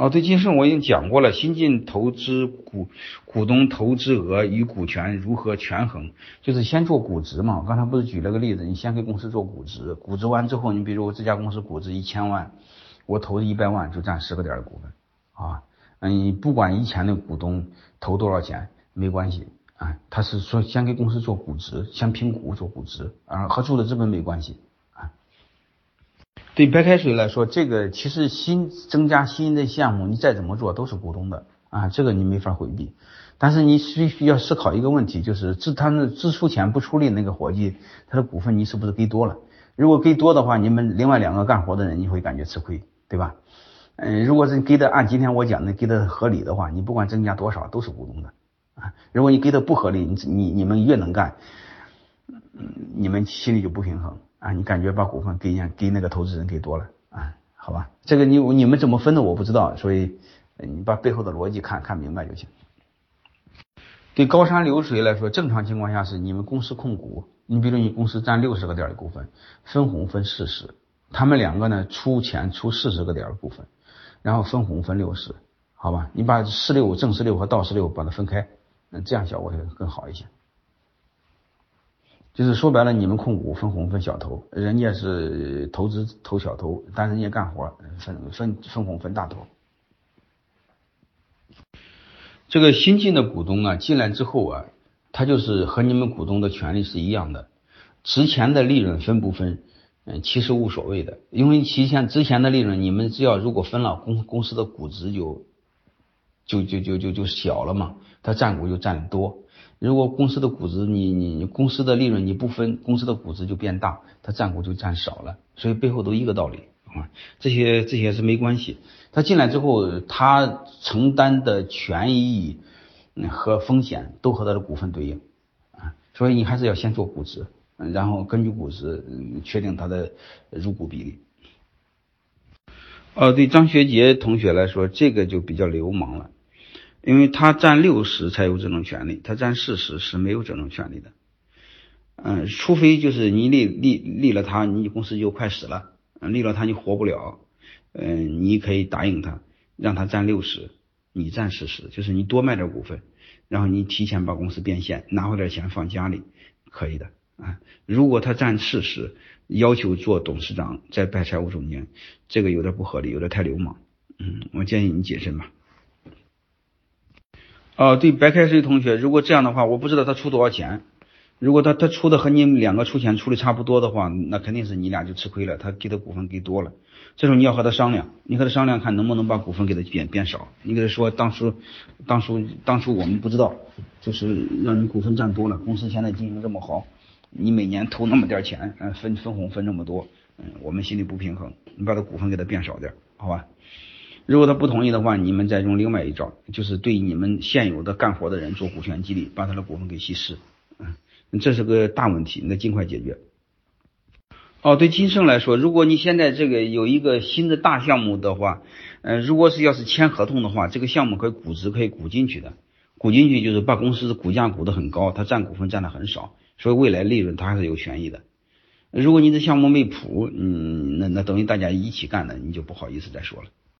哦，对，金盛我已经讲过了，新进投资股股东投资额与股权如何权衡，就是先做估值嘛。我刚才不是举了个例子，你先给公司做估值，估值完之后，你比如我这家公司估值一千万，我投一百万就占十个点的股份啊。嗯，不管以前的股东投多少钱没关系啊，他是说先给公司做估值，先评估做估值啊，和注的资本没关系。对白开水来说，这个其实新增加新的项目，你再怎么做都是股东的啊，这个你没法回避。但是你必须要思考一个问题，就是支他们支出钱不出力那个伙计，他的股份你是不是给多了？如果给多的话，你们另外两个干活的人你会感觉吃亏，对吧？嗯，如果是给的按今天我讲的给的合理的话，你不管增加多少都是股东的啊。如果你给的不合理，你你你们越能干，嗯，你们心里就不平衡。啊，你感觉把股份给人给那个投资人给多了啊？好吧，这个你你们怎么分的我不知道，所以你把背后的逻辑看看明白就行。对高山流水来说，正常情况下是你们公司控股，你比如你公司占六十个点的股份，分红分四十，他们两个呢出钱出四十个点的股份，然后分红分六十，好吧？你把四六正十六和倒十六把它分开，那这样效果会更好一些。就是说白了，你们控股分红分小头，人家是投资投小头，但是人家干活分分分红分大头。这个新进的股东啊，进来之后啊，他就是和你们股东的权利是一样的，之前的利润分不分，嗯，其实无所谓的，因为之前之前的利润，你们只要如果分了，公公司的估值就就就就就就小了嘛，他占股就占多。如果公司的估值你你公司的利润你不分，公司的估值就变大，它占股就占少了，所以背后都一个道理啊。这些这些是没关系。他进来之后，他承担的权益和风险都和他的股份对应啊，所以你还是要先做估值，然后根据估值确定他的入股比例。哦，对张学杰同学来说，这个就比较流氓了。因为他占六十才有这种权利，他占四十是没有这种权利的。嗯，除非就是你立立立了他，你公司就快死了，立了他你活不了。嗯，你可以答应他，让他占六十，你占四十，就是你多卖点股份，然后你提前把公司变现，拿回点钱放家里，可以的啊。如果他占四十，要求做董事长再拜财务总监，这个有点不合理，有点太流氓。嗯，我建议你谨慎吧。哦，对，白开水同学，如果这样的话，我不知道他出多少钱。如果他他出的和你两个出钱出的差不多的话，那肯定是你俩就吃亏了。他给的股份给多了，这时候你要和他商量，你和他商量看能不能把股份给他变变少。你给他说，当初当初当初我们不知道，就是让你股份占多了，公司现在经营这么好，你每年投那么点钱，嗯，分分红分这么多，嗯，我们心里不平衡，你把他股份给他变少点，好吧？如果他不同意的话，你们再用另外一招，就是对你们现有的干活的人做股权激励，把他的股份给稀释，嗯，这是个大问题，那尽快解决。哦，对金盛来说，如果你现在这个有一个新的大项目的话，嗯，如果是要是签合同的话，这个项目可以估值可以估进去的，估进去就是把公司的股价估得很高，他占股份占的很少，所以未来利润他还是有权益的。如果你的项目没谱，嗯，那那等于大家一起干的，你就不好意思再说了。